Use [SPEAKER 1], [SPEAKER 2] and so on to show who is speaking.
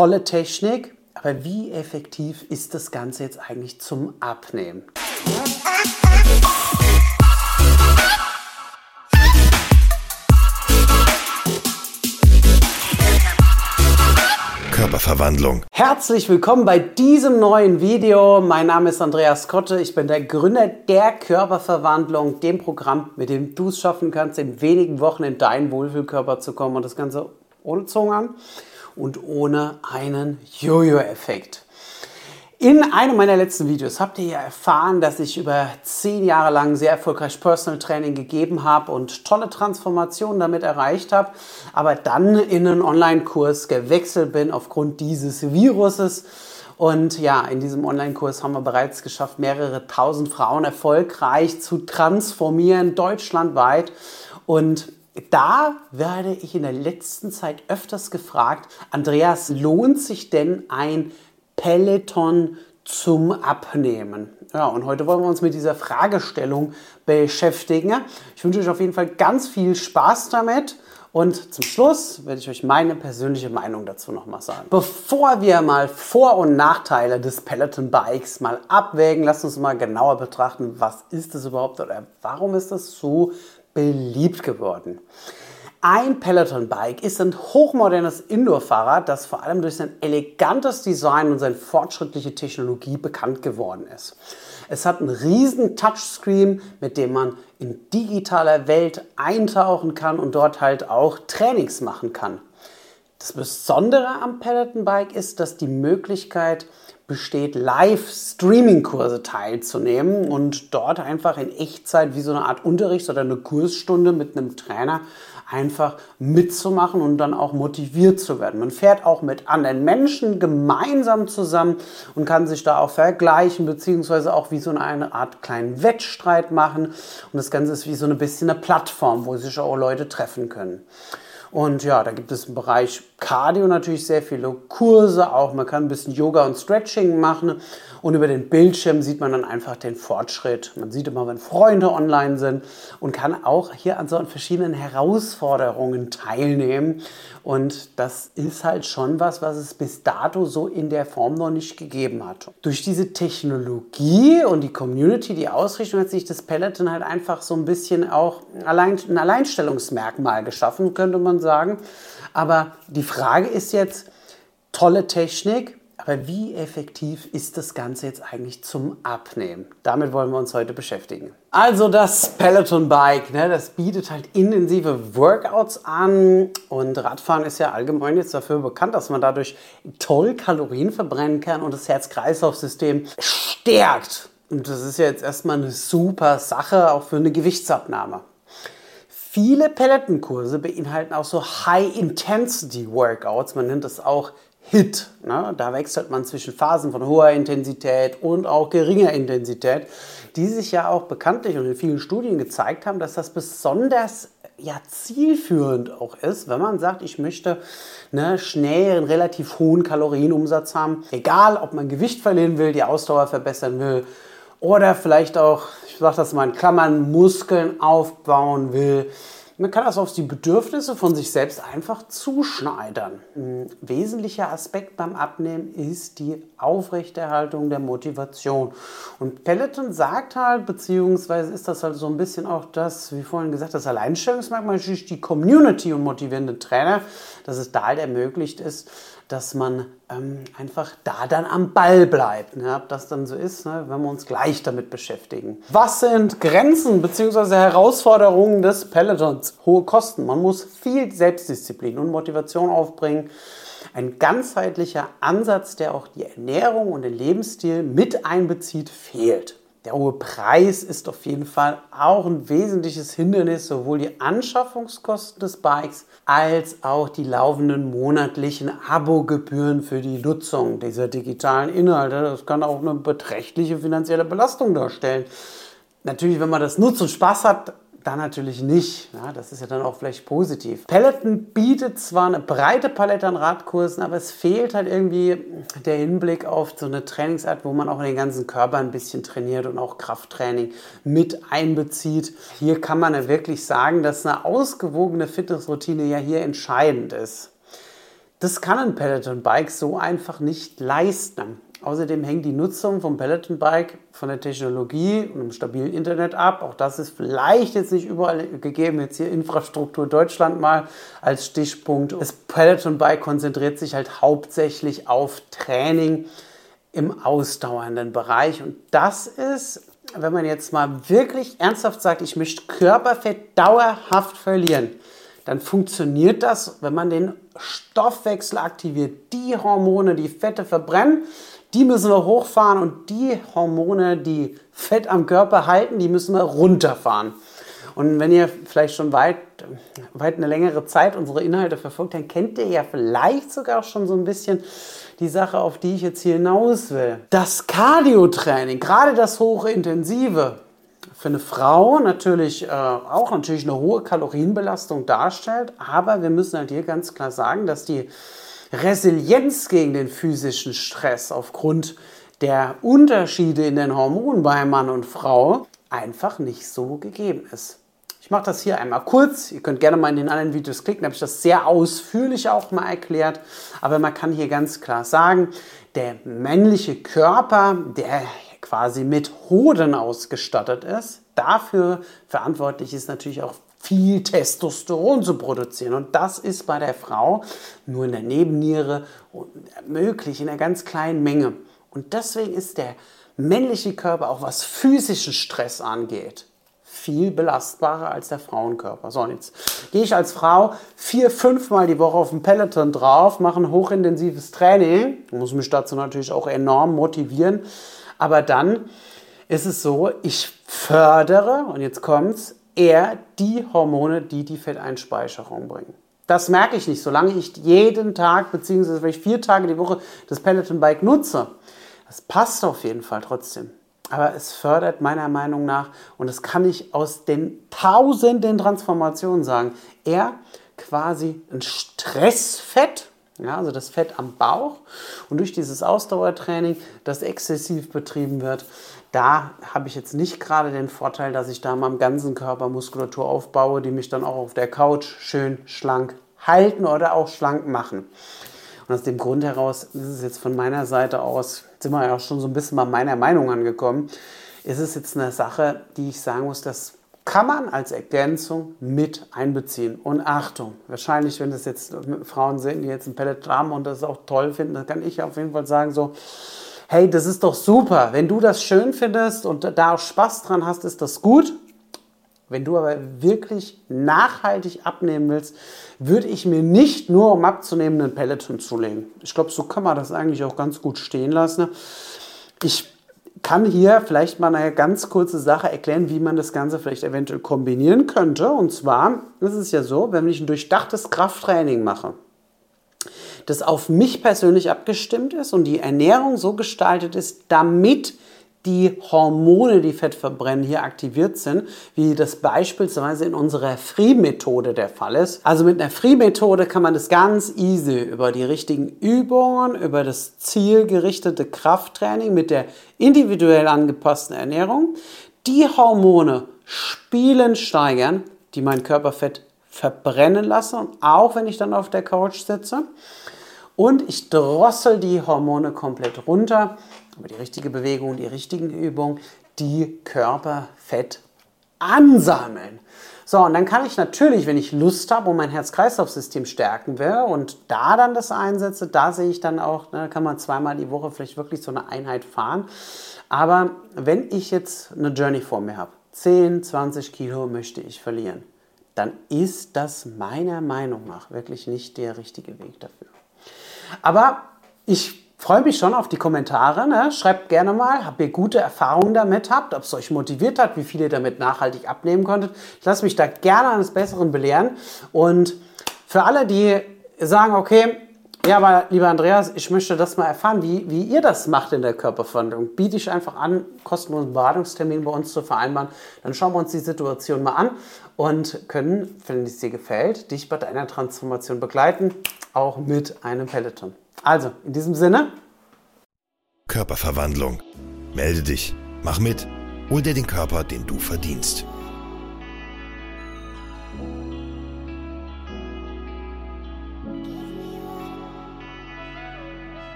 [SPEAKER 1] tolle Technik, aber wie effektiv ist das Ganze jetzt eigentlich zum Abnehmen?
[SPEAKER 2] Körperverwandlung.
[SPEAKER 1] Herzlich willkommen bei diesem neuen Video. Mein Name ist Andreas Kotte. Ich bin der Gründer der Körperverwandlung, dem Programm, mit dem du es schaffen kannst, in wenigen Wochen in deinen Wohlfühlkörper zu kommen und das Ganze ohne Zunge an und ohne einen Jojo-Effekt. In einem meiner letzten Videos habt ihr ja erfahren, dass ich über zehn Jahre lang sehr erfolgreich Personal Training gegeben habe und tolle Transformationen damit erreicht habe, aber dann in einen Online-Kurs gewechselt bin aufgrund dieses Viruses. Und ja, in diesem Online-Kurs haben wir bereits geschafft, mehrere tausend Frauen erfolgreich zu transformieren, deutschlandweit. Und da werde ich in der letzten Zeit öfters gefragt, Andreas, lohnt sich denn ein Peloton zum Abnehmen? Ja, und heute wollen wir uns mit dieser Fragestellung beschäftigen. Ich wünsche euch auf jeden Fall ganz viel Spaß damit. Und zum Schluss werde ich euch meine persönliche Meinung dazu nochmal sagen. Bevor wir mal Vor- und Nachteile des Peloton Bikes mal abwägen, lasst uns mal genauer betrachten, was ist es überhaupt oder warum ist es so beliebt geworden. Ein Peloton-Bike ist ein hochmodernes Indoor-Fahrrad, das vor allem durch sein elegantes Design und seine fortschrittliche Technologie bekannt geworden ist. Es hat einen riesen Touchscreen, mit dem man in digitaler Welt eintauchen kann und dort halt auch Trainings machen kann. Das Besondere am Peloton Bike ist, dass die Möglichkeit besteht, Live-Streaming-Kurse teilzunehmen und dort einfach in Echtzeit wie so eine Art Unterricht oder eine Kursstunde mit einem Trainer einfach mitzumachen und dann auch motiviert zu werden. Man fährt auch mit anderen Menschen gemeinsam zusammen und kann sich da auch vergleichen, beziehungsweise auch wie so eine Art kleinen Wettstreit machen. Und das Ganze ist wie so ein bisschen eine Plattform, wo sich auch Leute treffen können. Und ja, da gibt es im Bereich Cardio natürlich sehr viele Kurse auch. Man kann ein bisschen Yoga und Stretching machen und über den Bildschirm sieht man dann einfach den Fortschritt. Man sieht immer, wenn Freunde online sind und kann auch hier an so verschiedenen Herausforderungen teilnehmen. Und das ist halt schon was, was es bis dato so in der Form noch nicht gegeben hat. Durch diese Technologie und die Community, die Ausrichtung hat sich das Peloton halt einfach so ein bisschen auch allein, ein Alleinstellungsmerkmal geschaffen, könnte man sagen. Aber die Frage ist jetzt, tolle Technik, aber wie effektiv ist das Ganze jetzt eigentlich zum Abnehmen? Damit wollen wir uns heute beschäftigen. Also das Peloton Bike, ne, das bietet halt intensive Workouts an und Radfahren ist ja allgemein jetzt dafür bekannt, dass man dadurch toll Kalorien verbrennen kann und das Herz-Kreislauf-System stärkt. Und das ist ja jetzt erstmal eine super Sache, auch für eine Gewichtsabnahme. Viele Peloton-Kurse beinhalten auch so High-Intensity-Workouts. Man nennt das auch HIT. Ne? Da wechselt man zwischen Phasen von hoher Intensität und auch geringer Intensität, die sich ja auch bekanntlich und in vielen Studien gezeigt haben, dass das besonders ja, zielführend auch ist, wenn man sagt, ich möchte ne, schnell einen relativ hohen Kalorienumsatz haben. Egal, ob man Gewicht verlieren will, die Ausdauer verbessern will oder vielleicht auch, ich sage das mal in Klammern, Muskeln aufbauen will. Man kann das auf die Bedürfnisse von sich selbst einfach zuschneidern. Ein wesentlicher Aspekt beim Abnehmen ist die Aufrechterhaltung der Motivation. Und Peloton sagt halt, beziehungsweise ist das halt so ein bisschen auch das, wie vorhin gesagt, das Alleinstellungsmerkmal, natürlich die Community und motivierende Trainer, dass es da halt ermöglicht ist, dass man ähm, einfach da dann am Ball bleibt. Ne? Ob das dann so ist, ne? wenn wir uns gleich damit beschäftigen. Was sind Grenzen bzw. Herausforderungen des Pelotons? Hohe Kosten. Man muss viel Selbstdisziplin und Motivation aufbringen. Ein ganzheitlicher Ansatz, der auch die Ernährung und den Lebensstil mit einbezieht, fehlt. Der hohe Preis ist auf jeden Fall auch ein wesentliches Hindernis, sowohl die Anschaffungskosten des Bikes als auch die laufenden monatlichen Abogebühren für die Nutzung dieser digitalen Inhalte. Das kann auch eine beträchtliche finanzielle Belastung darstellen. Natürlich, wenn man das nutzt und Spaß hat, dann natürlich nicht. Ja, das ist ja dann auch vielleicht positiv. Peloton bietet zwar eine breite Palette an Radkursen, aber es fehlt halt irgendwie der Hinblick auf so eine Trainingsart, wo man auch den ganzen Körper ein bisschen trainiert und auch Krafttraining mit einbezieht. Hier kann man ja wirklich sagen, dass eine ausgewogene Fitnessroutine ja hier entscheidend ist. Das kann ein Peloton-Bike so einfach nicht leisten. Außerdem hängt die Nutzung vom Peloton-Bike von der Technologie und einem stabilen Internet ab. Auch das ist vielleicht jetzt nicht überall gegeben. Jetzt hier Infrastruktur Deutschland mal als Stichpunkt. Das Peloton-Bike konzentriert sich halt hauptsächlich auf Training im ausdauernden Bereich. Und das ist, wenn man jetzt mal wirklich ernsthaft sagt, ich möchte Körperfett dauerhaft verlieren, dann funktioniert das, wenn man den Stoffwechsel aktiviert. Die Hormone, die Fette verbrennen, die müssen wir hochfahren und die Hormone, die Fett am Körper halten, die müssen wir runterfahren. Und wenn ihr vielleicht schon weit, weit eine längere Zeit unsere Inhalte verfolgt, dann kennt ihr ja vielleicht sogar schon so ein bisschen die Sache, auf die ich jetzt hier hinaus will. Das Cardio-Training, gerade das hochintensive, für eine Frau natürlich äh, auch natürlich eine hohe Kalorienbelastung darstellt, aber wir müssen halt hier ganz klar sagen, dass die Resilienz gegen den physischen Stress aufgrund der Unterschiede in den Hormonen bei Mann und Frau einfach nicht so gegeben ist. Ich mache das hier einmal kurz. Ihr könnt gerne mal in den anderen Videos klicken, da habe ich das sehr ausführlich auch mal erklärt. Aber man kann hier ganz klar sagen, der männliche Körper, der quasi mit Hoden ausgestattet ist, dafür verantwortlich ist natürlich auch viel Testosteron zu produzieren. Und das ist bei der Frau nur in der Nebenniere möglich, in einer ganz kleinen Menge. Und deswegen ist der männliche Körper, auch was physischen Stress angeht, viel belastbarer als der Frauenkörper. So, und jetzt gehe ich als Frau vier, fünfmal die Woche auf dem Peloton drauf, mache ein hochintensives Training, muss mich dazu natürlich auch enorm motivieren. Aber dann ist es so, ich fördere, und jetzt kommt's, eher die Hormone, die die Fetteinspeicherung bringen. Das merke ich nicht, solange ich jeden Tag beziehungsweise wenn ich vier Tage die Woche das Peloton Bike nutze. Das passt auf jeden Fall trotzdem. Aber es fördert meiner Meinung nach, und das kann ich aus den tausenden Transformationen sagen, eher quasi ein Stressfett, ja, also das Fett am Bauch. Und durch dieses Ausdauertraining, das exzessiv betrieben wird, da habe ich jetzt nicht gerade den Vorteil, dass ich da mal am ganzen Körper Muskulatur aufbaue, die mich dann auch auf der Couch schön schlank halten oder auch schlank machen. Und aus dem Grund heraus ist es jetzt von meiner Seite aus, sind wir ja auch schon so ein bisschen bei meiner Meinung angekommen, ist es jetzt eine Sache, die ich sagen muss, das kann man als Ergänzung mit einbeziehen. Und Achtung, wahrscheinlich, wenn das jetzt Frauen sind, die jetzt ein Pellet haben und das auch toll finden, dann kann ich auf jeden Fall sagen, so, hey, das ist doch super. Wenn du das schön findest und da auch Spaß dran hast, ist das gut. Wenn du aber wirklich nachhaltig abnehmen willst, würde ich mir nicht nur, um abzunehmen, einen Peloton zulegen. Ich glaube, so kann man das eigentlich auch ganz gut stehen lassen. Ich kann hier vielleicht mal eine ganz kurze Sache erklären, wie man das Ganze vielleicht eventuell kombinieren könnte. Und zwar ist es ja so, wenn ich ein durchdachtes Krafttraining mache, das auf mich persönlich abgestimmt ist und die Ernährung so gestaltet ist, damit die Hormone, die Fett verbrennen, hier aktiviert sind, wie das beispielsweise in unserer Free-Methode der Fall ist. Also mit einer Free-Methode kann man das ganz easy über die richtigen Übungen, über das zielgerichtete Krafttraining mit der individuell angepassten Ernährung die Hormone spielend steigern, die mein Körperfett verbrennen lassen, auch wenn ich dann auf der Couch sitze. Und ich drossel die Hormone komplett runter, über die richtige Bewegung, die richtigen Übungen, die Körperfett ansammeln. So, und dann kann ich natürlich, wenn ich Lust habe und mein Herz-Kreislauf-System stärken will und da dann das einsetze, da sehe ich dann auch, ne, kann man zweimal die Woche vielleicht wirklich so eine Einheit fahren. Aber wenn ich jetzt eine Journey vor mir habe, 10, 20 Kilo möchte ich verlieren, dann ist das meiner Meinung nach wirklich nicht der richtige Weg dafür. Aber ich freue mich schon auf die Kommentare. Ne? Schreibt gerne mal, ob ihr gute Erfahrungen damit habt, ob es euch motiviert hat, wie viel ihr damit nachhaltig abnehmen konntet. Ich lasse mich da gerne eines Besseren belehren. Und für alle, die sagen, okay, ja, aber lieber Andreas, ich möchte das mal erfahren, wie, wie ihr das macht in der Körperverwandlung. Biete ich einfach an, kostenlosen Beratungstermin bei uns zu vereinbaren. Dann schauen wir uns die Situation mal an und können, wenn es dir gefällt, dich bei deiner Transformation begleiten, auch mit einem Peloton. Also, in diesem Sinne.
[SPEAKER 2] Körperverwandlung. Melde dich, mach mit, hol dir den Körper, den du verdienst.